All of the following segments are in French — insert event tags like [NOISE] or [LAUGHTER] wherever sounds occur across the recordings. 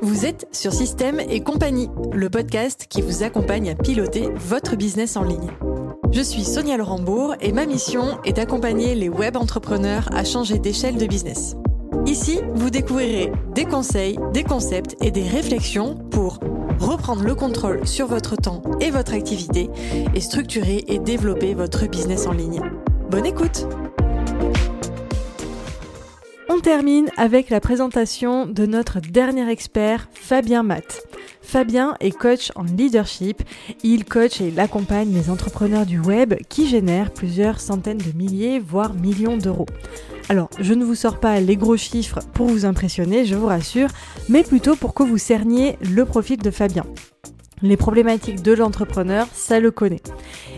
Vous êtes sur Système et compagnie, le podcast qui vous accompagne à piloter votre business en ligne. Je suis Sonia Laurembourg et ma mission est d'accompagner les web entrepreneurs à changer d'échelle de business. Ici, vous découvrirez des conseils, des concepts et des réflexions pour reprendre le contrôle sur votre temps et votre activité et structurer et développer votre business en ligne. Bonne écoute On termine avec la présentation de notre dernier expert, Fabien Matt. Fabien est coach en leadership. Il coach et l'accompagne les entrepreneurs du web qui génèrent plusieurs centaines de milliers, voire millions d'euros. Alors, je ne vous sors pas les gros chiffres pour vous impressionner, je vous rassure, mais plutôt pour que vous cerniez le profil de Fabien. Les problématiques de l'entrepreneur, ça le connaît.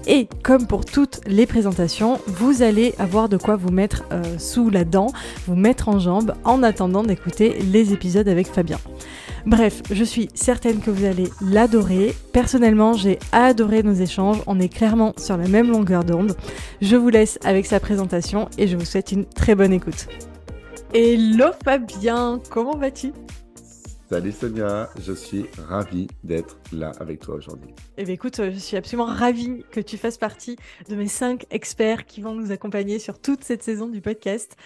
Et comme pour toutes les présentations, vous allez avoir de quoi vous mettre euh, sous la dent, vous mettre en jambe en attendant d'écouter les épisodes avec Fabien. Bref, je suis certaine que vous allez l'adorer. Personnellement, j'ai adoré nos échanges. On est clairement sur la même longueur d'onde. Je vous laisse avec sa présentation et je vous souhaite une très bonne écoute. Hello Fabien, comment vas-tu? Salut Sonia, je suis ravi d'être là avec toi aujourd'hui. Eh bien écoute, je suis absolument ravie que tu fasses partie de mes cinq experts qui vont nous accompagner sur toute cette saison du podcast.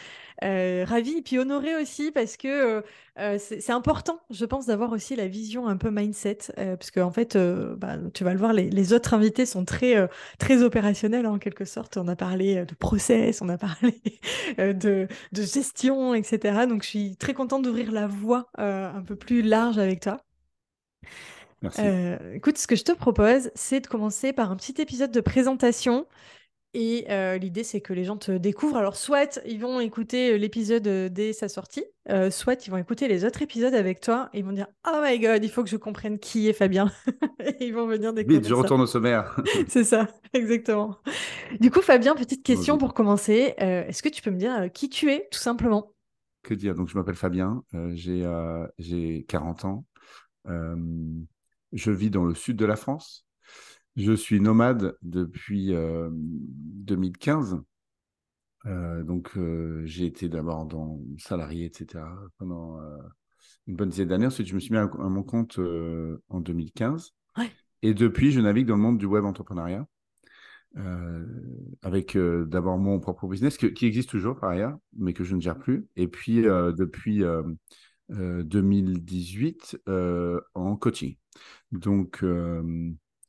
Euh, ravi et puis honoré aussi parce que euh, euh, c'est important, je pense, d'avoir aussi la vision un peu mindset, parce qu'en en fait, bah, tu vas le voir, les, autres invités sont très, très opérationnels en quelque sorte. On a parlé de process, on a parlé [LAUGHS] de, de, gestion, etc. Donc, je suis très contente d'ouvrir la voie un peu plus large avec toi. Merci. écoute, ce que je te propose, c'est de commencer par un petit épisode de présentation et euh, l'idée, c'est que les gens te découvrent. Alors, soit ils vont écouter euh, l'épisode euh, dès sa sortie, soit ils vont écouter les autres épisodes avec toi et ils vont dire Oh my god, il faut que je comprenne qui est Fabien. [LAUGHS] et ils vont venir découvrir. Vite, je retourne au sommaire. [LAUGHS] c'est ça, exactement. Du coup, Fabien, petite question pour commencer. Est-ce que tu peux me dire qui tu es, tout simplement? Que dire? Donc, je m'appelle Fabien, j'ai 40 ans. je vis dans le sud de la France. Je suis nomade depuis 2015. Euh, euh, donc, euh, j'ai été d'abord dans salarié, etc. pendant une bonne dizaine d'années. Ensuite, je me suis mis à, mon compte en 2015. Et depuis, je navigue dans le monde du web entrepreneuriat. avec d'abord mon propre business qui existe toujours par ailleurs, mais que je ne gère plus. Et puis depuis 2018 en coaching. Donc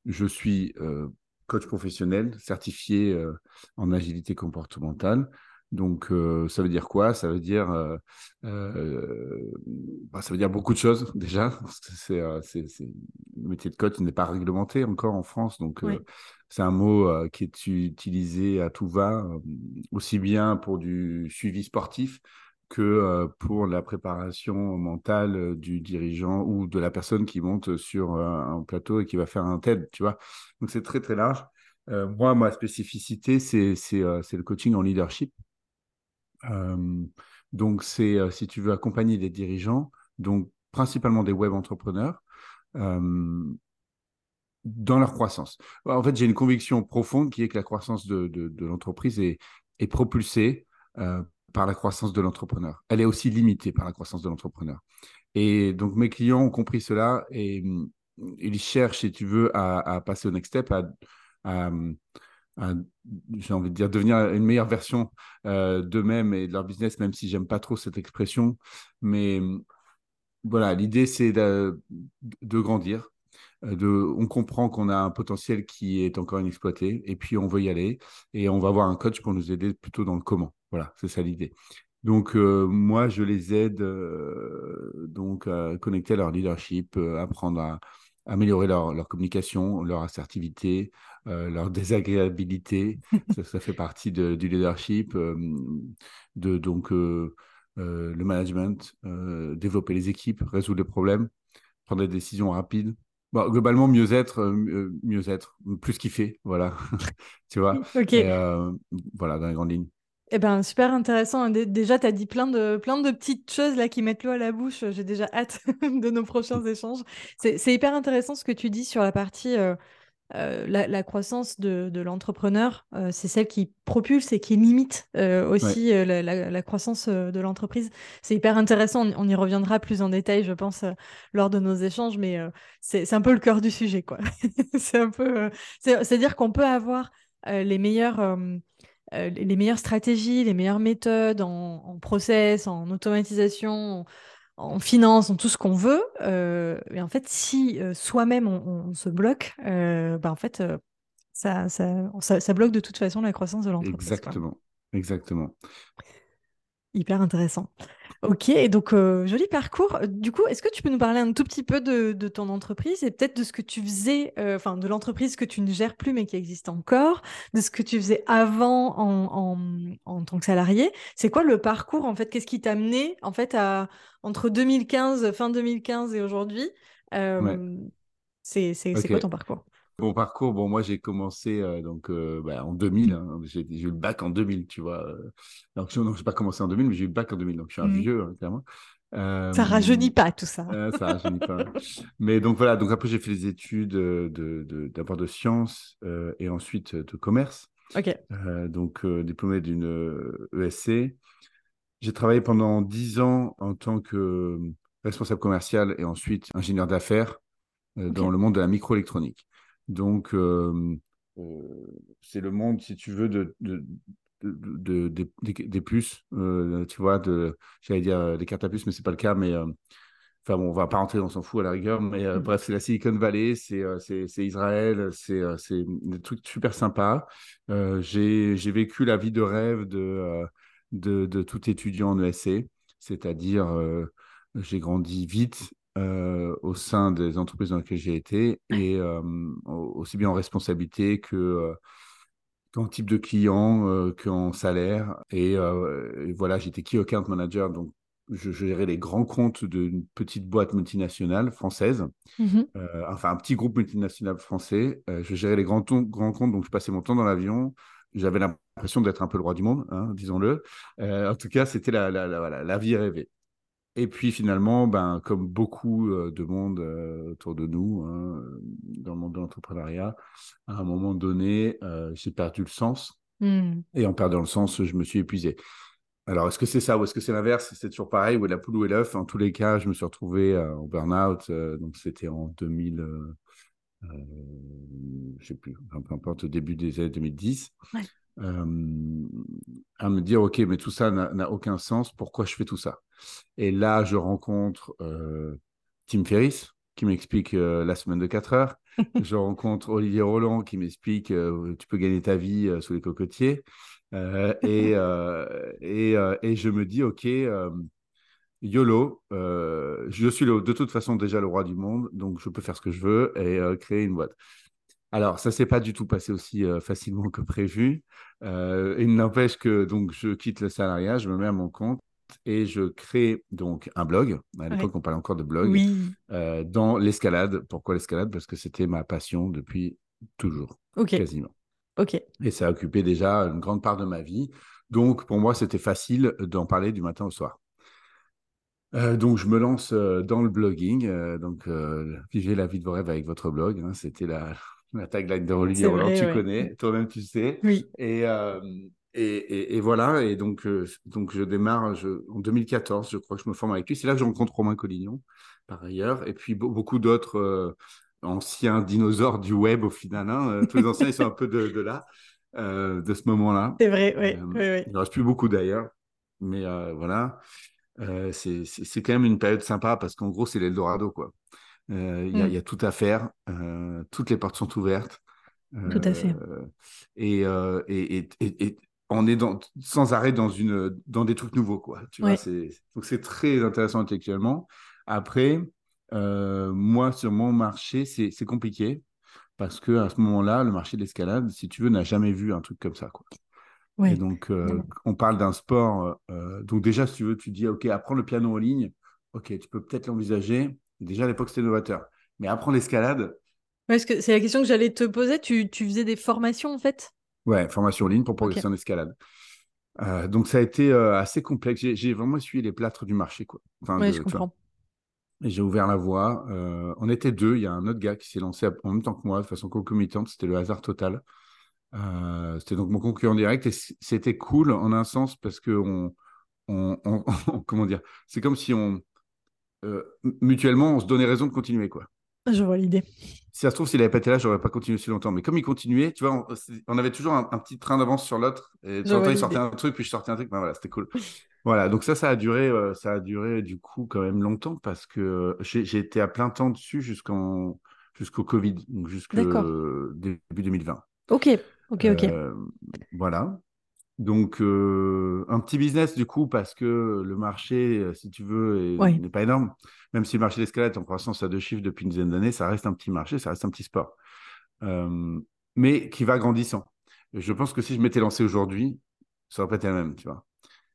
je suis euh, coach professionnel certifié euh, en agilité comportementale. Donc, euh, ça veut dire quoi? Ça veut dire, bah, ça veut dire beaucoup de choses [LAUGHS] déjà. Parce que c'est, le métier de coach n'est pas réglementé encore en France, donc c'est un mot qui est utilisé à tout va, aussi bien pour du suivi sportif que pour la préparation mentale du dirigeant ou de la personne qui monte sur un plateau et qui va faire un TED, tu vois? Donc c'est très très large. moi, ma spécificité, c'est le coaching en leadership. donc c'est, si tu veux, accompagner des dirigeants, donc principalement des web entrepreneurs, dans leur croissance. En fait, j'ai une conviction profonde qui est que la croissance de, de, l'entreprise est, est propulsée par la croissance de l'entrepreneur. Elle est aussi limitée par la croissance de l'entrepreneur. Et donc, mes clients ont compris cela et mm, ils cherchent, si tu veux, à, passer au next step, à, j'ai envie de dire, devenir une meilleure version euh, d'eux-mêmes et de leur business, même si j'aime pas trop cette expression. Mais mm, voilà, l'idée, c'est de, grandir. Euh, on comprend qu'on a un potentiel qui est encore inexploité et puis on veut y aller et on va avoir un coach pour nous aider plutôt dans le comment. Voilà, c'est ça l'idée. Donc, euh, moi, je les aide euh, donc à connecter leur leadership, euh, apprendre à, améliorer leur, communication, leur assertivité, leur désagréabilité. ça, fait partie du leadership, de donc le management, développer les équipes, résoudre les problèmes, prendre des décisions rapides. globalement, mieux être, mieux être, plus kiffer, voilà. [LAUGHS] tu vois? Ok. voilà, dans les grandes lignes. Eh ben, super intéressant. Déjà, tu as dit plein de, plein de petites choses là qui mettent l'eau à la bouche. J'ai déjà hâte [LAUGHS] de nos prochains échanges. C'est hyper intéressant ce que tu dis sur la partie euh, la, croissance de, l'entrepreneur, c'est celle qui propulse et qui limite aussi la, croissance de l'entreprise. C'est hyper intéressant. On, y reviendra plus en détail, je pense, lors de nos échanges, mais c'est un peu le cœur du sujet, quoi. [LAUGHS] c'est un peu, c'est-à-dire qu'on peut avoir les meilleurs euh, les meilleures stratégies, les meilleures méthodes en, process, en automatisation, en, finance, en tout ce qu'on veut. Euh, et en fait, si euh, soi-même on, se bloque, bah, en fait, ça, ça, bloque de toute façon la croissance de l'entreprise. Exactement. Exactement. Hyper intéressant. Ok, donc euh, joli parcours. Du coup, est-ce que tu peux nous parler un tout petit peu de, ton entreprise et peut-être de ce que tu faisais, euh, enfin de l'entreprise que tu ne gères plus mais qui existe encore, de ce que tu faisais avant en, tant que salarié? C'est quoi le parcours en fait? Qu'est-ce qui t'a amené en fait à entre 2015, fin 2015 et aujourd'hui euh, C'est quoi ton parcours? Mon parcours, bon, moi j'ai commencé euh, donc euh, bah, en 2000. Hein. j'ai eu le bac en 2000, tu vois. Euh. donc je n'ai pas commencé en 2000, mais j'ai eu le bac en 2000, donc je suis un mmh. vieux, hein, clairement. ça rajeunit pas tout ça. ça rajeunit pas. Mais donc voilà, donc après j'ai fait des études de, d'abord de, sciences et ensuite de commerce. Ok. donc diplômé d'une ESC. E j'ai travaillé pendant 10 ans en tant que responsable commercial et ensuite ingénieur d'affaires dans le monde de la microélectronique. Donc, euh, euh, c'est le monde, si tu veux, de, de, des, puces, euh, tu vois, de, j'allais dire des cartes à puces, mais c'est pas le cas, mais enfin bon, on va pas rentrer, on s'en fout à la rigueur, mais mmh. bref, c'est la Silicon Valley, c'est c'est Israël, c'est c'est des trucs super sympas. j'ai vécu la vie de rêve de, de, de tout étudiant en ESC, c'est-à-dire j'ai grandi vite euh, au sein des entreprises dans lesquelles j'ai été et euh, aussi bien en responsabilité que euh, qu'en type de client, qu'en salaire. Et, voilà, j'étais key account manager, donc je, gérais les grands comptes d'une petite boîte multinationale française, mmh enfin un petit groupe multinational français. je gérais les grands, grands comptes, donc je passais mon temps dans l'avion. J'avais l'impression d'être un peu le roi du monde, hein, disons-le. en tout cas, c'était la, la, la, la, vie rêvée. Et puis finalement, ben, comme beaucoup euh, de monde euh, autour de nous, hein, euh, dans le monde de l'entrepreneuriat, à un moment donné, j'ai perdu le sens. Mmh. Et en perdant le sens, je me suis épuisé. Alors, est-ce que c'est ça ou est-ce que c'est l'inverse? C'est toujours pareil, ou la poule ou l'œuf. En tous les cas, je me suis retrouvé en burn-out. donc, c'était en 2000, je ne sais plus, peu importe, au début des années 2010. À me dire, OK, mais tout ça n'a aucun sens. Pourquoi je fais tout ça? Et là, je rencontre euh, Tim Ferriss qui m'explique euh, la semaine de 4 heures. [LAUGHS] je rencontre Olivier Roland qui m'explique euh, tu peux gagner ta vie sous les cocotiers. et, [LAUGHS] et, et, je me dis, OK, YOLO, je suis de toute façon déjà le roi du monde, donc je peux faire ce que je veux et créer une boîte. Alors, ça s'est pas du tout passé aussi facilement que prévu. il n'empêche que donc je quitte le salariat, je me mets à mon compte et je crée donc un blog. À l'époque, on parlait encore de blog. Euh, dans l'escalade. Pourquoi l'escalade? Parce que c'était ma passion depuis toujours, quasiment. Ok. Et ça a occupé déjà une grande part de ma vie. Donc, pour moi, c'était facile d'en parler du matin au soir. Euh, donc, je me lance euh, dans le blogging. donc, vivez la vie de vos rêves avec votre blog. Hein. c'était la, la tagline de Olivier Roland. Tu connais, toi-même, tu sais. Oui. Et, et, et, voilà, et donc, euh, donc je démarre je, en 2014, je crois que je me forme avec lui. C'est là que je rencontre Romain Collignon, par ailleurs, et puis beaucoup d'autres euh, anciens dinosaures du web au final. Hein. Euh, tous les anciens, ils sont un peu de, de là, de ce moment-là. C'est vrai, oui. oui, Il ne reste plus beaucoup d'ailleurs, mais voilà. c'est quand même une période sympa parce qu'en gros, c'est l'Eldorado, quoi. Il y, mm. y, a tout à faire, toutes les portes sont ouvertes. Tout à fait. Et, et, et, on est dans, sans arrêt dans, une, dans des trucs nouveaux. Quoi, tu vois, donc c'est très intéressant intellectuellement. Après, euh, moi, sur mon marché, c'est compliqué parce que à ce moment-là, le marché de l'escalade, si tu veux, n'a jamais vu un truc comme ça. Quoi. Et donc, euh, on parle d'un sport. Euh, donc, déjà, si tu veux, tu dis, OK, apprends le piano en ligne. OK, tu peux peut-être l'envisager. Déjà, à l'époque, c'était novateur. Mais apprendre l'escalade. que c'est la question que j'allais te poser. Tu, tu faisais des formations, en fait? Ouais, formation en ligne pour progresser en escalade. Euh, donc ça a été euh, assez complexe. J'ai vraiment suivi les plâtres du marché. Quoi. Enfin, je comprends. J'ai ouvert la voie. Euh, on était deux. Il y a un autre gars qui s'est lancé en même temps que moi, de façon concomitante. C'était le hasard total. C'était donc mon concurrent direct. Et c'était cool en un sens parce que on, on, [LAUGHS] comment dire, c'est comme si on euh, mutuellement on se donnait raison de continuer quoi. Je vois l'idée. Si ça se trouve, s'il n'avait pas été là, j'aurais pas continué si longtemps. Mais comme il continuait, tu vois, on, avait toujours un, petit train d'avance sur l'autre. Et de temps il sortait un truc, puis je sortais un truc. Ben voilà, c'était cool. voilà, donc ça, ça a duré, euh, ça a duré du coup quand même longtemps parce que j'ai été à plein temps dessus jusqu'en jusqu'au Covid, donc jusqu'au début 2020. Ok, ok, ok. Euh, voilà. Donc, euh, un petit business du coup, parce que le marché, si tu veux, n'est pas énorme. Même si le marché d'escalade est en croissance à deux chiffres depuis une dizaine d'années, ça reste un petit marché, ça reste un petit sport. Euh, mais qui va grandissant. Je pense que si je m'étais lancé aujourd'hui, ça aurait pas été la même, tu vois.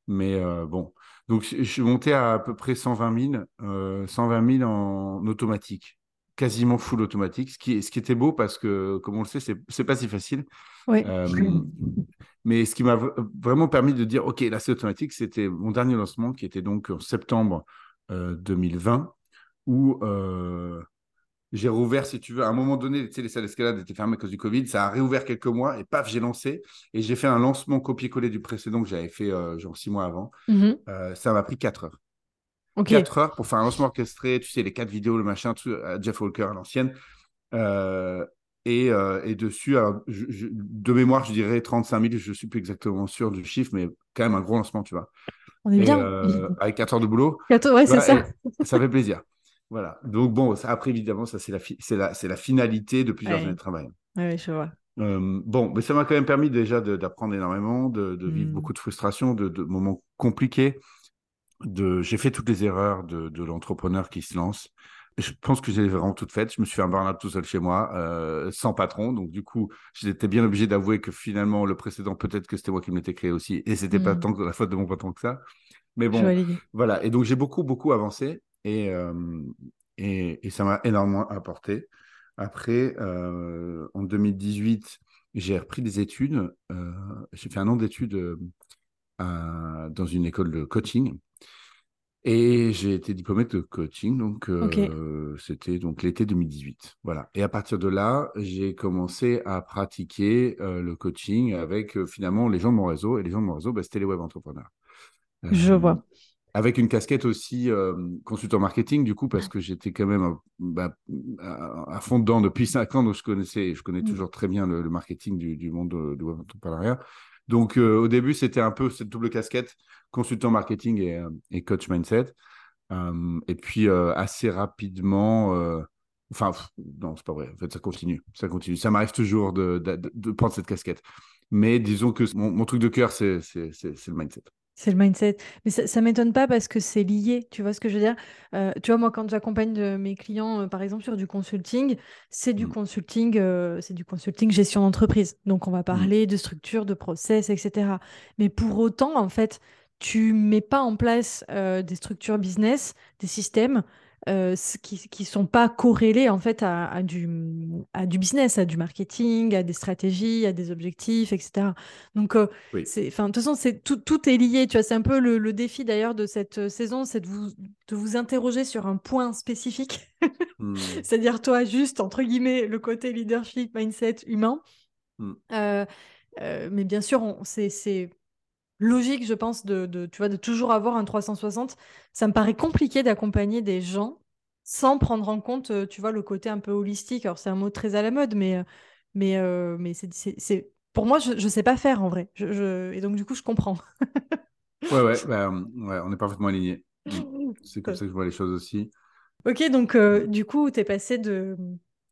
Mais bon. Donc, je suis monté à à peu près 120 000, 120 000 en automatique quasiment full automatique, ce qui, ce qui était beau parce que, comme on le sait, c'est pas si facile. Oui. Mais ce qui m'a vraiment permis de dire, OK, là, c'est automatique, c'était mon dernier lancement qui était donc en septembre 2020, euh, où euh, j'ai rouvert, si tu veux, à un moment donné, tu sais, les salles d'escalade étaient fermées à cause du Covid, ça a réouvert quelques mois et paf, j'ai lancé et j'ai fait un lancement copier-coller du précédent que j'avais fait euh, genre six mois avant. Mm-hmm. ça m'a pris quatre heures. Okay. Quatre heures pour faire un lancement orchestré, tu sais, les quatre vidéos, le machin, tout, Jeff Walker à l'ancienne. Euh, et, dessus, de mémoire, je dirais 35 000, je ne suis plus exactement sûr du chiffre, mais quand même un gros lancement, tu vois. On est bien. Euh, avec 4 heures de boulot. 4 ouais, c'est ça. Ça fait plaisir. Voilà. Donc, bon, ça, après, évidemment, ça, c'est la, la, la finalité de plusieurs années de travail. Oui, je vois. Euh, bon, mais ça m'a quand même permis déjà d'apprendre énormément, de, vivre hmm. beaucoup de frustration, de, de moments compliqués. De... J'ai fait toutes les erreurs de, de l'entrepreneur qui se lance je pense que j'ai vraiment toutes faites. Je me suis fait un burn-out tout seul chez moi, euh, sans patron. Donc, du coup, j'étais bien obligé d'avouer que finalement, le précédent, peut-être que c'était moi qui me l'étais créé aussi. Et c'était pas hmm. tant que la faute de mon patron que ça. Mais bon, voilà. Et donc, j'ai beaucoup, beaucoup avancé. Et, euh, et, et, ça m'a énormément apporté. Après, euh, en 2018, j'ai repris des études. j'ai fait un an d'études dans une école de coaching. Et j'ai été diplômé de coaching, donc euh, c'était donc l'été 2018. Voilà. Et à partir de là, j'ai commencé à pratiquer euh, le coaching avec euh, finalement les gens de mon réseau. Et les gens de mon réseau, bah, c'était les web entrepreneurs. Je vois. Avec une casquette aussi consultant marketing, du coup, parce que j'étais quand même bah, à, fond dedans depuis cinq ans, donc je connaissais, je connais mmh. toujours très bien le, marketing du, du monde du web entrepreneuriat. Donc, au début, c'était un peu cette double casquette consultant marketing et, euh, coach mindset. Euh, et puis euh, assez rapidement, enfin non, c'est pas vrai. En fait, ça continue, ça continue. Ça m'arrive toujours de, prendre cette casquette. Mais disons que mon, truc de cœur, c'est le mindset. C'est le mindset. Mais ça ne m'étonne pas parce que c'est lié. Tu vois ce que je veux dire? Tu vois, moi, quand j'accompagne mes clients, par exemple, sur du consulting, c'est du mmh. consulting, c'est du consulting gestion d'entreprise. Donc, on va mmh. parler de structure, de process, etc. Mais pour autant, en fait, tu mets pas en place euh, des structures business, des systèmes euh, qui ne sont pas corrélés en fait à, du, à du business, à du marketing, à des stratégies, à des objectifs, etc. Donc, euh, de toute façon, c'est, tout, tout, est lié. Tu vois, c'est un peu le, défi d'ailleurs de cette saison, c'est de vous, de vous interroger sur un point spécifique. Hmm. [LAUGHS] C'est-à-dire, toi, juste, entre guillemets, le côté leadership, mindset humain. Hmm. mais bien sûr, c'est logique, je pense, de, tu vois, de toujours avoir un 360. Ça me paraît compliqué d'accompagner des gens sans prendre en compte, euh, tu vois, le côté un peu holistique. Alors, c'est un mot très à la mode, mais, euh, mais, euh, mais c'est, pour moi, je ne sais pas faire en vrai. Je, Et donc, du coup, je comprends. ouais, ouais, bah, ouais, on est parfaitement alignés. [LAUGHS] C'est comme ça que je vois les choses aussi. Ok, donc, du coup, tu es passé de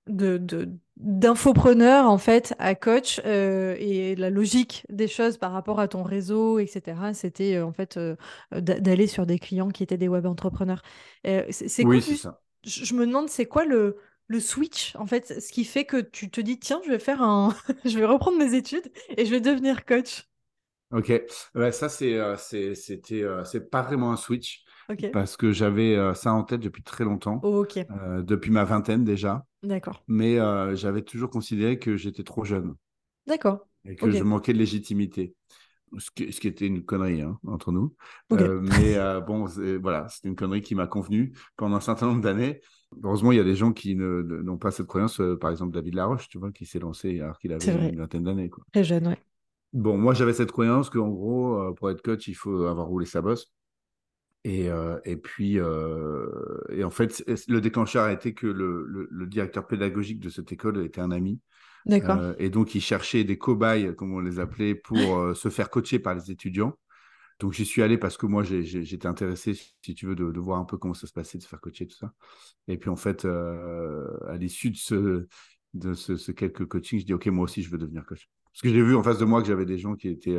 de, d'infopreneur en fait à coach euh, et la logique des choses par rapport à ton réseau etc c'était euh, en fait euh, d'aller sur des clients qui étaient des web entrepreneurs. C'est oui c'est ça. je, me demande c'est quoi le le switch en fait ce qui fait que tu te dis tiens je vais faire un [LAUGHS] je vais reprendre mes études et je vais devenir coach ok. Ça c'est c'était c'est pas vraiment un switch parce que j'avais ça en tête depuis très longtemps, euh, depuis ma vingtaine déjà. D'accord. Mais euh, j'avais toujours considéré que j'étais trop jeune. D'accord. Et que je manquais de légitimité. ce qui, ce qui, était une connerie hein, entre nous. Euh, mais euh, bon, voilà, c'était une connerie qui m'a convenu pendant un certain nombre d'années. Heureusement, il y a des gens qui n'ont pas cette croyance. Euh, par exemple, David Laroche, tu vois, qui s'est lancé alors qu'il avait une vingtaine d'années. Très jeune, ouais. Bon, moi, j'avais cette croyance qu'en gros, pour être coach, il faut avoir roulé sa bosse. Et, et puis, et en fait, le déclencheur a été que le, le, le, directeur pédagogique de cette école était un ami. D'accord. et donc, il cherchait des cobayes, comme on les appelait, pour se faire coacher par les étudiants. Donc, j'y suis allé parce que moi, j'étais intéressé, si tu veux, de, de, voir un peu comment ça se passait, de se faire coacher, tout ça. Et puis, en fait, à l'issue de ce, de ce, ce, quelques coachings, je dis, OK, moi aussi, je veux devenir coach. Parce que j'ai vu en face de moi que j'avais des gens qui étaient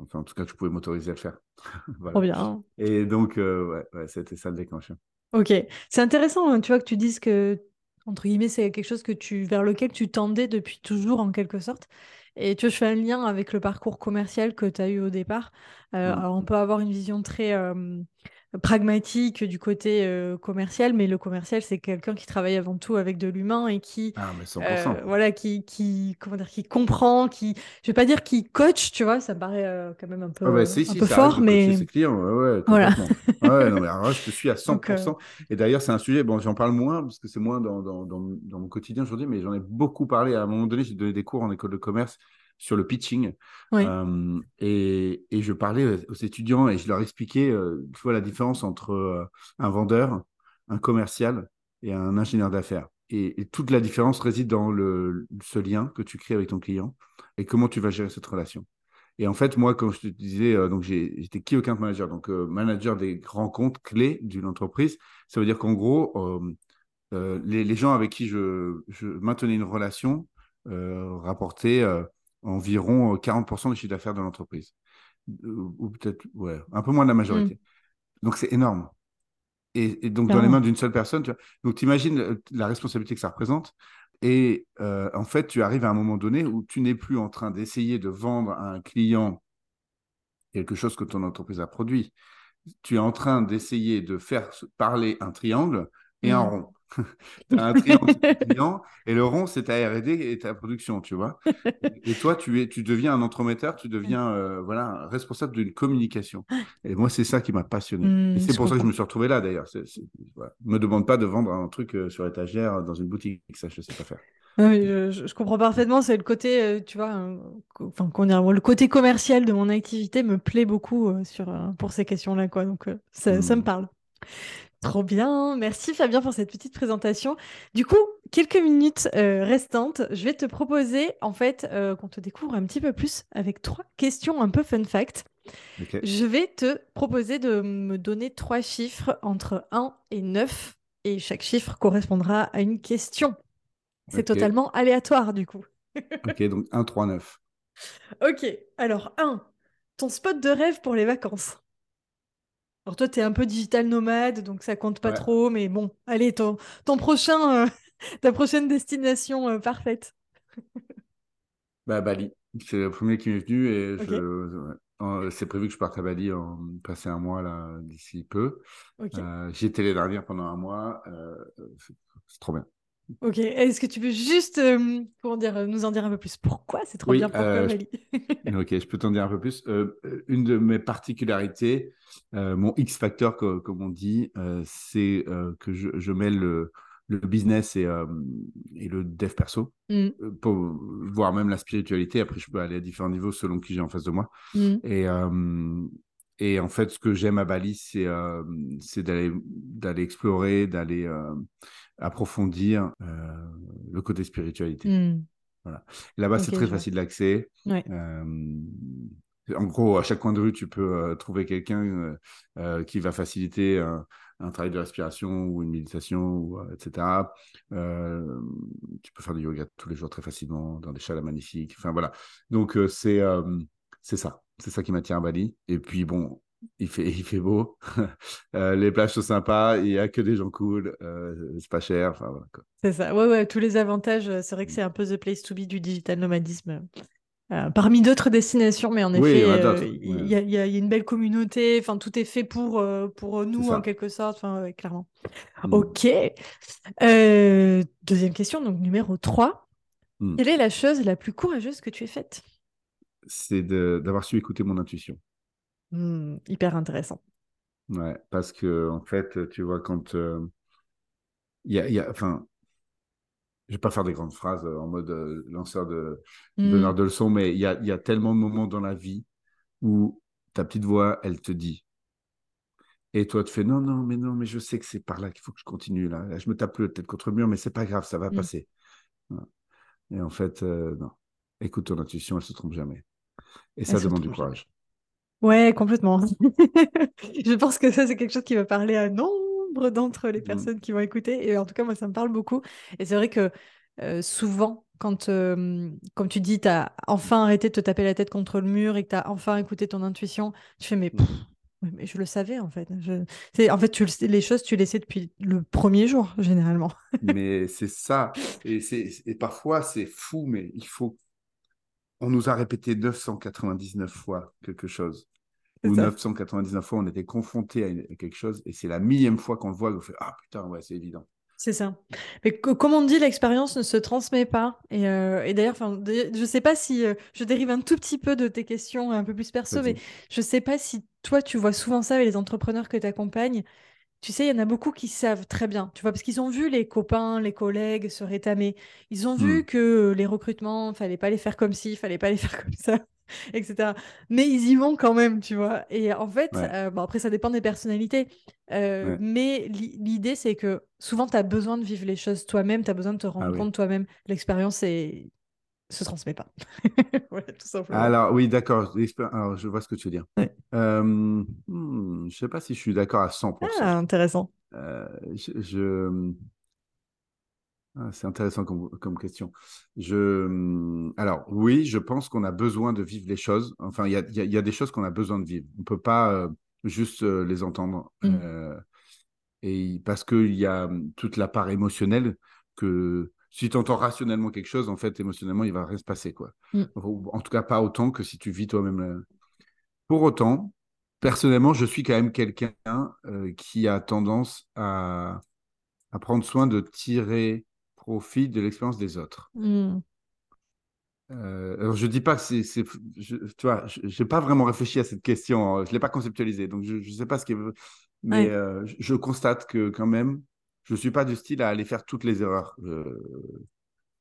Enfin, en tout cas, que je pouvais m'autoriser à le faire. [LAUGHS] voilà. Trop bien. Et donc, ouais, ouais c'était ça le déclencheur. Ok. C'est intéressant, hein, tu vois, que tu dises que entre guillemets, c'est quelque chose que tu, vers lequel tu tendais depuis toujours en quelque sorte. Et tu vois, je fais un lien avec le parcours commercial que tu as eu au départ. Euh, mmh. Alors, on peut avoir une vision très euh, pragmatique du côté euh, commercial, mais le commercial, c'est quelqu'un qui travaille avant tout avec de l'humain et qui, ah, mais 100%. voilà, qui, qui, comment dire, qui comprend, qui, je vais pas dire qui coach, tu vois, ça me paraît quand même un peu, ah bah, un peu fort, mais ses clients, ouais, ouais, [LAUGHS] voilà. ouais, non, mais alors, je te suis à [LAUGHS] 100%. et d'ailleurs, c'est un sujet, bon, j'en parle moins parce que c'est moins dans, dans, dans, dans, mon quotidien aujourd'hui, mais j'en ai beaucoup parlé. À un moment donné, j'ai donné des cours en école de commerce sur le pitching. Euh, et, et, je parlais aux étudiants et je leur expliquais, euh, tu vois, la différence entre euh, un vendeur, un commercial et un ingénieur d'affaires. Et, toute la différence réside dans le, ce lien que tu crées avec ton client et comment tu vas gérer cette relation. Et en fait, moi, comme je te disais, donc j'étais key account manager, donc manager des grands comptes clés d'une entreprise. Ça veut dire qu'en gros, les, les, gens avec qui je, je maintenais une relation rapportaient environ 40% du chiffre d'affaires de l'entreprise. Ou peut-être, ouais, un peu moins de la majorité. Mm. Donc, c'est énorme. Et, donc, dans les mains d'une seule personne, tu vois. Donc, tu imagines la responsabilité que ça représente. Et euh, en fait, tu arrives à un moment donné où tu n'es plus en train d'essayer de vendre à un client quelque chose que ton entreprise a produit. Tu es en train d'essayer de faire parler un triangle et un mm. rond. [LAUGHS] tu as un triangle [LAUGHS] client et le rond, c'est ta R&D et ta production, tu vois. et toi, tu, es, tu deviens un entremetteur, tu [LAUGHS] deviens euh, voilà, responsable d'une communication. Et moi, c'est ça qui m'a passionné. Mmh, et c'est pour ça que je me suis retrouvé là, d'ailleurs. Ne me demande pas de vendre un truc euh, sur étagère dans une boutique. Ça, je ne sais pas faire. je, comprends parfaitement. C'est le côté, euh, tu vois, enfin, le côté commercial de mon activité me plaît beaucoup sur, pour ces questions-là, quoi. Donc, ça, ça me mmh. parle. Trop bien, merci Fabien pour cette petite présentation. Du coup, quelques minutes euh, restantes, je vais te proposer en fait euh, qu'on te découvre un petit peu plus avec trois questions un peu fun fact. Je vais te proposer de me donner trois chiffres entre 1 et 9 et chaque chiffre correspondra à une question. C'est totalement aléatoire du coup. [LAUGHS] ok, donc 1, 3, 9. Ok, alors 1, ton spot de rêve pour les vacances. Alors toi, tu es un peu digital nomade, donc ça compte pas trop, mais bon, allez, ton, ton prochain, euh, [LAUGHS] ta prochaine destination euh, parfaite. bah, Bali, c'est le premier qui m'est venu et c'est prévu que je parte à Bali en passer un mois là d'ici peu. Euh, J'y étais les dernières pendant un mois, c'est trop bien. Ok, est-ce que tu peux juste euh, comment dire, nous en dire un peu plus? Pourquoi c'est trop bien? Pourquoi euh, [LAUGHS] Ok, je peux t'en dire un peu plus. Euh, une de mes particularités, mon X factor, comme on dit, c'est que je, je mêle le, le, business et, et le dev perso, mmh. pour voir même la spiritualité. Après, je peux aller à différents niveaux selon qui j'ai en face de moi. Mmh. Et, et en fait, ce que j'aime à Bali, c'est d'aller explorer, d'aller approfondir euh, le côté spiritualité. Hmm. Voilà. Là-bas, c'est très facile d'accès. Euh, en gros, à chaque coin de rue, tu peux euh, trouver quelqu'un qui va faciliter un, travail de respiration ou une méditation, ou, etc. tu peux faire du yoga tous les jours très facilement dans des chalets magnifiques. Enfin voilà. Donc c'est c'est ça, c'est ça qui m'attire à Bali. Et puis bon, il fait, il fait beau, [LAUGHS] euh, les plages sont sympas, il n'y a que des gens cool, euh, c'est pas cher. Enfin, voilà, c'est ça, ouais, ouais, tous les avantages. Euh, c'est vrai que c'est un peu the place to be du digital nomadisme. parmi d'autres destinations, mais en effet, il y, a une belle communauté. Enfin, tout est fait pour, pour nous en quelque sorte. Enfin, clairement. Mm. Ok. deuxième question, donc numéro 3. Mm. Quelle est la chose la plus courageuse que tu aies faite? C'est d'avoir su écouter mon intuition. Hmm, hyper intéressant. Ouais, parce que en fait, tu vois, quand euh, il y, a, y a, enfin, je vais pas faire des grandes phrases en mode euh, lanceur de donneur de leçons, mais il y a, y a tellement de moments dans la vie où ta petite voix, elle te dit, et toi, tu fais non, non, mais non, mais je sais que c'est par là qu'il faut que je continue là. Là, je me tape le tête contre le mur, mais c'est pas grave, ça va hmm. passer. Et en fait, euh, non. Écoute ton intuition, elle se trompe jamais. Et ça Elle demande du courage. Ouais, complètement. [LAUGHS] Je pense que ça, c'est quelque chose qui va parler à nombre d'entre les Mm, personnes qui vont écouter. Et en tout cas, moi, ça me parle beaucoup. Et c'est vrai que euh, souvent, quand, euh, comme tu dis, tu as enfin arrêté de te taper la tête contre le mur et que tu as enfin écouté ton intuition, tu fais, mais, pff, mm. mais je le savais, en fait. Je... En fait, tu le les choses, tu les sais depuis le premier jour, généralement. Mais c'est ça. [LAUGHS] Et, et parfois, c'est fou, mais il faut. On nous a répété 999 fois quelque chose. Ou ça. 999 fois, on était confronté à, quelque chose. Et c'est la millième fois qu'on le voit qu'on fait Ah putain, ouais, c'est évident. C'est ça. Mais co- comme on dit, l'expérience ne se transmet pas. Et, euh, et d'ailleurs, je sais pas si euh, je dérive un tout petit peu de tes questions un peu plus perso, mais je sais pas si toi, tu vois souvent ça avec les entrepreneurs que tu accompagnes. Tu sais, il y en a beaucoup qui savent très bien, tu vois, parce qu'ils ont vu les copains, les collègues se rétamer. Ils ont vu Mm, que les recrutements, fallait pas les faire comme ci, fallait pas les [LAUGHS] faire comme ça, etc. Mais ils y vont quand même, tu vois. Et en fait, ouais, euh, bon, après, ça dépend des personnalités. Euh, ouais. mais l'i- l'idée, c'est que souvent, tu as besoin de vivre les choses toi-même, tu as besoin de te Ah rendre oui. compte toi-même. L'expérience est... se transmet pas. [LAUGHS] Voilà, tout simplement. Alors, oui, d'accord. je vois ce que tu veux dire. Ouais. Euh, hmm, je ne sais pas si je suis d'accord à 100%. Ah, intéressant. Euh, je, je- ah, c'est intéressant comme, comme question. Je, hmm, alors, oui, je pense qu'on a besoin de vivre les choses. Enfin, il y a, y y des choses qu'on a besoin de vivre. On ne peut pas euh, juste euh, les entendre. Mm. Euh, et parce qu'il y a hum, toute la part émotionnelle que si tu entends rationnellement quelque chose, en fait, émotionnellement, il va rien se passer, quoi. Mm. Ou En tout cas, pas autant que si tu vis toi-même. Pour autant, personnellement, je suis quand même quelqu'un euh, qui a tendance à, à prendre soin de tirer profit de l'expérience des autres. Mm. Euh, alors, je dis pas que c'est, c'est- je- tu vois, je n'ai pas vraiment réfléchi à cette question, hein. je ne l'ai pas conceptualisée, donc je ne sais pas ce qui est... Mais Ouais. euh, je, je constate que quand même, je ne suis pas du style à aller faire toutes les erreurs. Euh,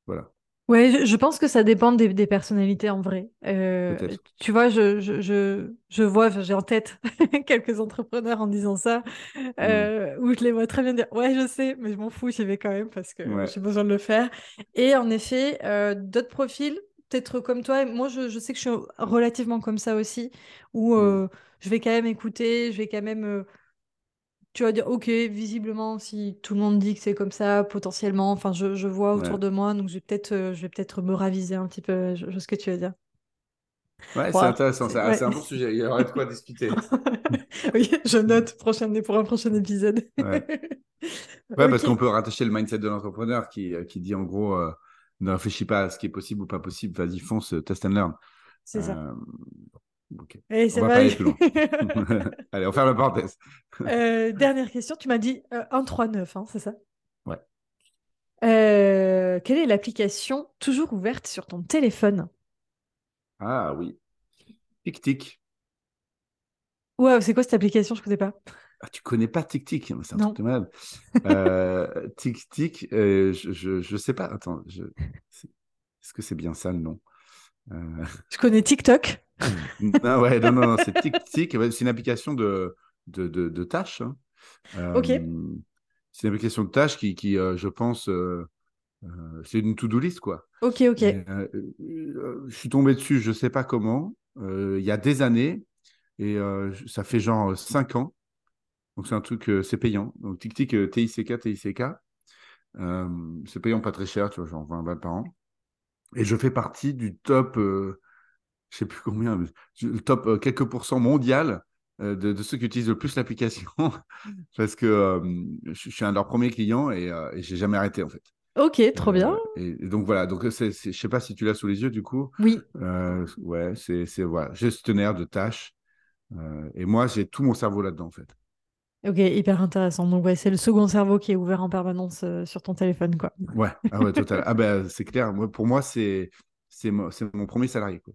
voilà, Ouais, je, pense que ça dépend des, des personnalités en vrai. Euh, tu vois, je, je, je, je vois, j'ai en tête [LAUGHS] quelques entrepreneurs en disant ça, Hmm. euh, où je les vois très bien dire, ouais, je sais, mais je m'en fous, j'y vais quand même parce que Ouais, j'ai besoin de le faire. Et en effet, euh, d'autres profils, peut-être comme toi, et moi je, je sais que je suis relativement comme ça aussi, où hmm. euh, je vais quand même écouter, je vais quand même... tu vas dire, ok, visiblement, si tout le monde dit que c'est comme ça, potentiellement, enfin, je, je vois autour Ouais. de moi, donc je vais peut-être euh, je vais peut-être me raviser un petit peu, je, je vois ce que tu veux dire. Ouais, c'est intéressant, c'est ouais. un bon sujet, il y aurait de quoi discuter. [LAUGHS] Oui, je note prochaine, pour un prochain épisode. Ouais. Ouais, [LAUGHS] parce qu'on peut rattacher le mindset de l'entrepreneur qui, euh, qui dit en gros, euh, ne réfléchis pas à ce qui est possible ou pas possible, vas-y, fonce, test and learn. c'est ça. Ok, Allez, on va va pas aller aller. plus loin. [LAUGHS] [LAUGHS] Allez, on ferme la parenthèse. Euh, dernière question, tu m'as dit euh, 139, hein, c'est ça? Ouais. Euh, quelle est l'application toujours ouverte sur ton téléphone? Ah oui. Tic tic. Wow, c'est quoi cette application? Je connais pas. Ah, tu connais pas Tic Tic, c'est un Non. truc de malade. Euh, Tic Tic, euh, je, je, je sais pas. Attends, je... est-ce que c'est bien ça le nom? [LAUGHS] Je connais TikTok? Non, ouais, non, non, non, c'est [LAUGHS] ouais, C'est une application de, de, de, de tâches. hein. Ok, Euh, c'est une application de tâches qui, qui euh, je pense, euh, euh, c'est une to-do list, quoi. ok, ok. Et, euh, euh, je suis tombé dessus, je sais pas comment, euh, il y a des années, et euh, ça fait genre 5 ans. Donc c'est un truc, euh, c'est payant. Donc euh, TICK, TICK. Euh, c'est payant pas très cher, tu vois, genre 20 balles par an. Et je fais partie du top, euh, je sais plus combien, le top euh, quelques pourcents mondial euh, de, de ceux qui utilisent le plus l'application. [LAUGHS] Parce que euh, je, je suis un de leurs premiers clients et, et j'ai jamais arrêté en fait. Ok, trop bien. Et, et donc voilà, donc c'est, c'est- je sais pas si tu l'as sous les yeux du coup. Oui, ouais, c'est, c'est voilà, gestionnaire de tâches. Et moi, j'ai tout mon cerveau là-dedans en fait. Ok, hyper intéressant. Donc, ouais, c'est le second cerveau qui est ouvert en permanence euh, sur ton téléphone, quoi. Ouais, ah ouais, total. Ah [LAUGHS] ben, c'est clair. Moi, pour moi, c'est c'est mon, mon, premier salarié. Quoi.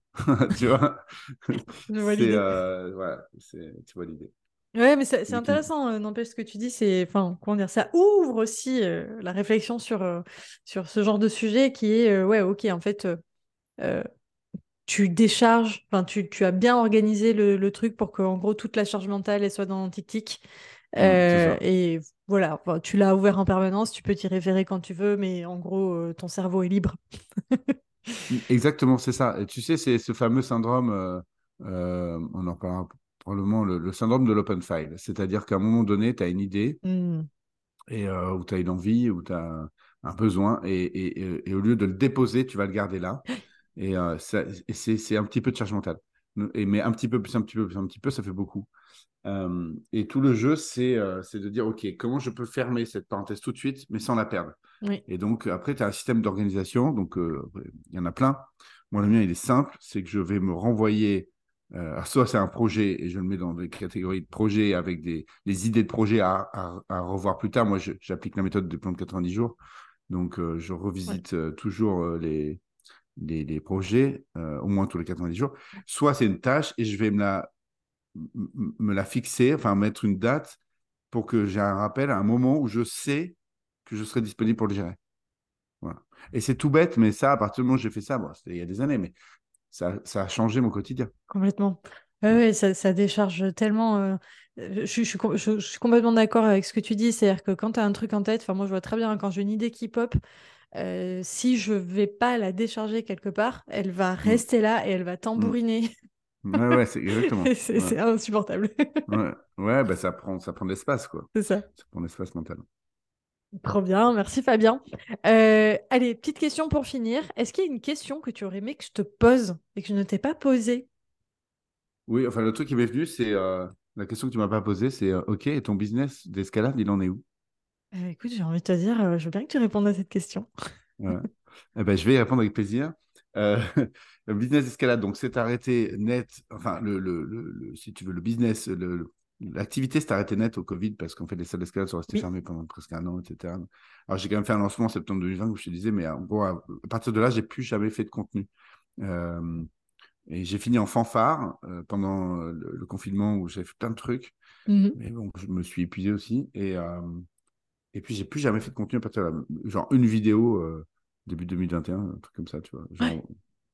[LAUGHS] tu vois? C'est euh, voilà, tu vois l'idée. Ouais, mais c'est intéressant, euh, n'empêche ce que tu dis, c'est, enfin, comment dire, ça ouvre aussi euh, la réflexion sur, euh, sur ce genre de sujet qui est, ouais, ok, en fait, tu décharges, enfin, tu, tu, as bien organisé le, le truc pour que, en gros, toute la charge mentale elle soit dans tic-tic. Mmh, et voilà, tu l'as ouvert en permanence, tu peux t'y référer quand tu veux, mais en gros, ton cerveau est libre. Mmh, exactement, c'est ça. Et tu sais, c'est ce fameux syndrome, on en parlera probablement le, le syndrome de l'open file. C'est-à-dire qu'à un moment donné, tu as une idée, mmh. et, euh, ou tu as une envie, ou tu as un, besoin, et, et, au lieu de le déposer, tu vas le garder là. [GASPS] Et, euh, c'est un petit peu de charge mentale. Et, mais un petit peu plus, un petit peu plus, un petit peu, ça fait beaucoup. Euh, et tout le jeu, c'est de dire, OK, comment je peux fermer cette parenthèse tout de suite, mais sans la perdre? Et donc, après, tu as un système d'organisation. Donc, il y en a plein. Moi, le mien, il est simple. C'est que je vais me renvoyer euh, soit c'est un projet et je le mets dans des catégories de projet avec des, idées de projet à, revoir plus tard. Moi, j'applique la méthode de plan de 90 jours. Donc, euh, je revisite euh, toujours les, les, projets, au moins tous les 90 jours. Soit c'est une tâche et je vais me la, me la fixer, enfin mettre une date pour que j'ai un rappel à un moment où je sais que je serai disponible pour le gérer. Voilà. Et c'est tout bête, mais ça, à partir du moment où j'ai fait ça, bon, c'était il y a des années, mais ça, a changé mon quotidien. Complètement. Oui, ça, décharge tellement. Euh, je, je, suis complètement d'accord avec ce que tu dis. C'est-à-dire que quand tu as un truc en tête, moi je vois très bien quand j'ai une idée qui pop, euh, si je vais pas la décharger quelque part, elle va mm. rester là et elle va tambouriner. Mm. Ouais, ouais, c'est exactement. [LAUGHS] c'est insupportable. ouais, ouais bah, ça prend, ça prend de l'espace, quoi. C'est ça. Ça prend de l'espace mental. Trop bien, merci Fabien. Euh, allez, petite question pour finir. Est-ce qu'il y a une question que tu aurais aimé que je te pose et que je ne t'ai pas posée? Oui, enfin, le truc qui m'est venu, c'est euh, la question que tu m'as pas posée, c'est OK, et ton business d'escalade, il en est où? Écoute, j'ai envie de te dire, je veux bien que tu répondes à cette question. eh ben, je vais y répondre avec plaisir. [LAUGHS] le business d'escalade, donc, c'est arrêté net, enfin, le, le, le, si tu veux, le business, le, L'activité s'est arrêtée net au Covid parce qu'en fait, les salles d'escalade sont restées fermées pendant presque un an, etc. Alors, j'ai quand même fait un lancement en septembre 2020 où je te disais, mais en gros, à, partir de là, j'ai plus jamais fait de contenu. Euh, et j'ai fini en fanfare euh, pendant le, confinement où j'avais fait plein de trucs. Mmh mais bon, je me suis épuisé aussi. Et, euh, et puis, j'ai plus jamais fait de contenu à partir de là. Genre une vidéo début 2021, un truc comme ça, tu vois. Genre,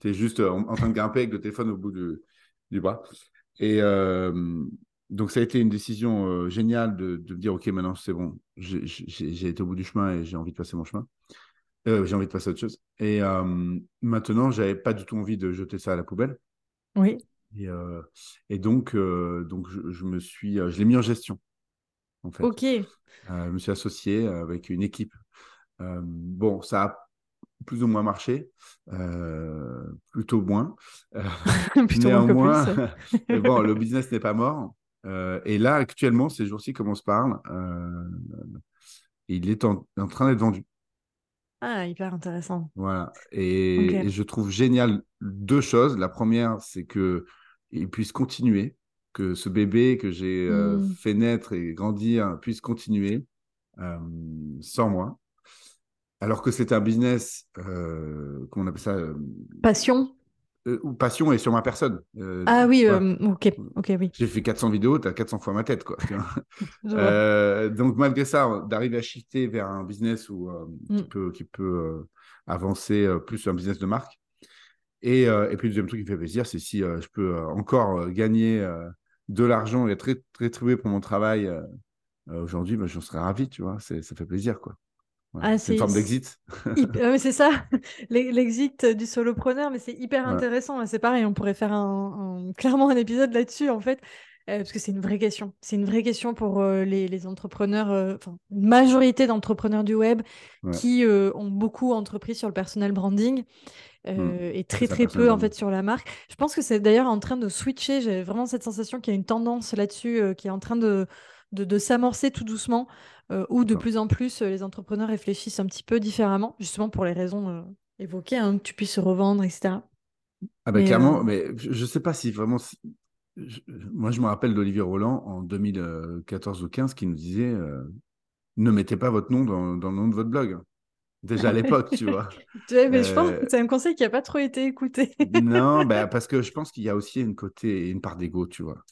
es juste en, train de grimper avec le téléphone au bout du, du bras. Et, donc, ça a été une décision euh, géniale de, de, dire, OK, maintenant, c'est bon, j'ai été au bout du chemin et j'ai envie de passer mon chemin. Euh, j'ai envie de passer à autre chose. Et euh, maintenant, j'avais pas du tout envie de jeter ça à la poubelle. Oui. Et, euh, et donc, donc je, me suis, je l'ai mis en gestion. En fait. Ok. je me suis associé avec une équipe. bon, ça a plus ou moins marché, plutôt moins. [LAUGHS] plutôt néanmoins, moins [LAUGHS] bon, le business n'est pas mort. Euh, et là, actuellement, ces jours-ci, comme on se parle, euh, il est en, train d'être vendu. Ah, hyper intéressant. Voilà. Et, je trouve génial deux choses. La première, c'est que il puisse continuer, que ce bébé que j'ai euh, hmm. fait naître et grandir puisse continuer sans moi. Alors que c'est un business, comment on appelle ça Passion euh, ou passion est sur ma personne. Euh, ah oui, euh, ok, ok, oui. J'ai fait 400 vidéos, tu as 400 fois ma tête, quoi. [LAUGHS] donc malgré ça, d'arriver à shifter vers un business où, qui mm. peut, qui peut avancer plus sur un business de marque. Et, et puis le deuxième truc qui fait plaisir, c'est si je peux encore gagner de l'argent et être rétribué pour mon travail aujourd'hui, ben, j'en serais ravi, tu vois. Ça fait plaisir, quoi. Ah, c'est une forme d'exit. [LAUGHS] c'est ça, [LAUGHS] l'exit du solopreneur, mais c'est hyper intéressant. C'est pareil, on pourrait faire un, clairement un épisode là-dessus, en fait, euh, parce que c'est une vraie question. C'est une vraie question pour euh, les, entrepreneurs, euh, enfin, une majorité d'entrepreneurs du web qui ont beaucoup entrepris sur le personal branding. Mmh. et très très peu en fait sur la marque. Je pense que c'est d'ailleurs en train de switcher. J'ai vraiment cette sensation qu'il y a une tendance là-dessus qui est en train de, de s'amorcer tout doucement. Euh, où de plus en plus euh, les entrepreneurs réfléchissent un petit peu différemment, justement pour les raisons euh, évoquées, hein, que tu puisses se revendre, etc. Ah ben clairement, mais je ne sais pas si vraiment... Moi, je me rappelle d'Olivier Roland en 2014 ou 15 qui nous disait ne mettez pas votre nom dans, le nom de votre blog. Déjà à l'époque, tu vois. [LAUGHS] mais je pense que c'est un conseil qui n'a pas trop été écouté. non, [LAUGHS] bah, parce que je pense qu'il y a aussi une côté, une part d'ego, tu vois.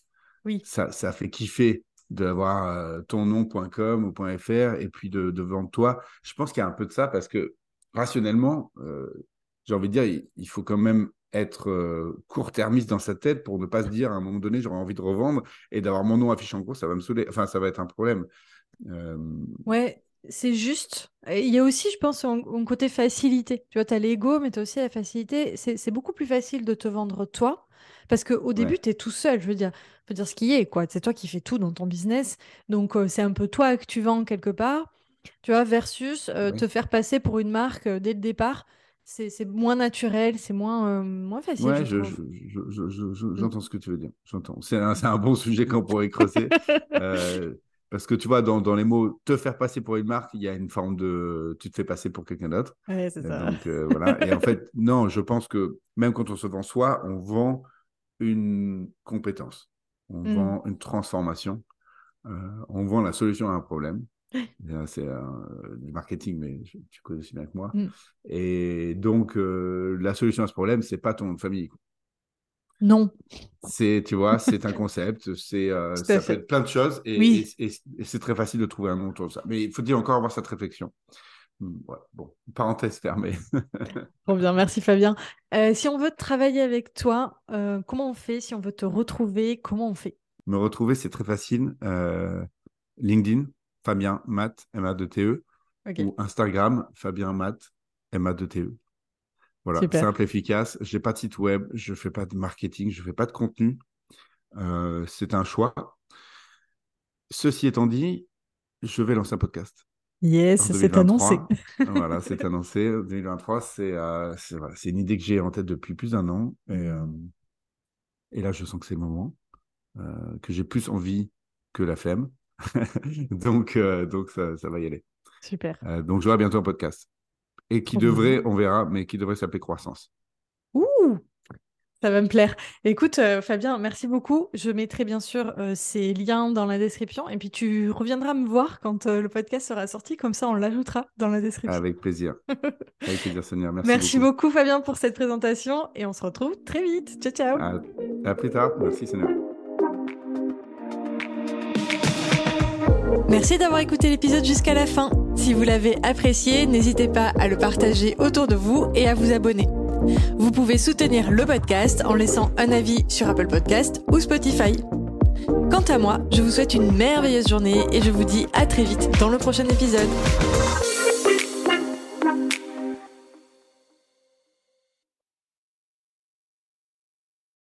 Oui. Ça, ça fait kiffer d'avoir euh, ton nom.com ou .fr et puis de, de, vendre toi. Je pense qu'il y a un peu de ça parce que rationnellement, euh, j'ai envie de dire, il, faut quand même être euh, court-termiste dans sa tête pour ne pas se dire à un moment donné, j'aurais envie de revendre et d'avoir mon nom affiché en cours, ça va me saouler. Enfin, ça va être un problème. Ouais, c'est juste. Il y a aussi, je pense, un, côté facilité. Tu vois, tu as l'ego, mais tu as aussi la facilité. C'est beaucoup plus facile de te vendre toi. Parce qu'au début, tu es tout seul. Je veux dire, faut dire ce qui est, quoi. C'est toi qui fais tout dans ton business. Donc, euh, c'est un peu toi que tu vends quelque part. Tu vois, versus euh, te faire passer pour une marque euh, dès le départ. C'est moins naturel, c'est moins, moins facile. Ouais, j'entends ce que tu veux dire. J'entends. C'est un, un, bon sujet qu'on pourrait creuser. [LAUGHS] Parce que tu vois, dans, dans, les mots te faire passer pour une marque, il y a une forme de tu te fais passer pour quelqu'un d'autre. Ouais, c'est ça. Donc, euh, voilà. Et en fait, [LAUGHS] non, je pense que même quand on se vend soi, on vend une compétence, on mm. vend une transformation, euh, on vend la solution à un problème. [LAUGHS] C'est du marketing, mais tu connais aussi bien que moi. Mm. Et donc, euh, la solution à ce problème, c'est pas ton famille. Non. C'est, tu vois, c'est un concept, c'est, euh, ça peut être plein de choses et, c'est très facile de trouver un nom autour de ça. Mais il faut-il encore avoir cette réflexion hmm, Bon, parenthèse fermée. [LAUGHS] Trop bien, merci Fabien. Euh, si on veut travailler avec toi, euh, comment on fait? Si on veut te retrouver, comment on fait? Me retrouver, c'est très facile. LinkedIn, Fabien Matt, M-A-D-T-E, ou Instagram, Fabien Matt, M-A-D-T-E. Voilà, simple, efficace. Je n'ai pas de site web, je ne fais pas de marketing, je ne fais pas de contenu. Euh, c'est un choix. Ceci étant dit, je vais lancer un podcast. Yes, c'est annoncé. [LAUGHS] voilà, c'est annoncé. 2023, euh, c'est une idée que j'ai en tête depuis plus d'un an. Et, euh, et, là, je sens que c'est le moment, que j'ai plus envie que la flemme. [LAUGHS] donc, donc ça, ça, va y aller. Super. donc, j'aurai bientôt un podcast et qui devrait, on verra, mais qui devrait s'appeler croissance. Ouh ça va me plaire. Écoute, euh, Fabien, merci beaucoup. Je mettrai bien sûr euh, ces liens dans la description et puis tu reviendras me voir quand euh, le podcast sera sorti. Comme ça, on l'ajoutera dans la description. Avec plaisir. [LAUGHS] Avec plaisir, Sonia. Merci, merci beaucoup. Fabien, pour cette présentation et on se retrouve très vite. Ciao, ciao. À, à plus tard. Merci, Sonia. Merci d'avoir écouté l'épisode jusqu'à la fin. Si vous l'avez apprécié, n'hésitez pas à le partager autour de vous et à vous abonner. Vous pouvez soutenir le podcast en laissant un avis sur Apple Podcast ou Spotify. Quant à moi, je vous souhaite une merveilleuse journée et je vous dis à très vite dans le prochain épisode.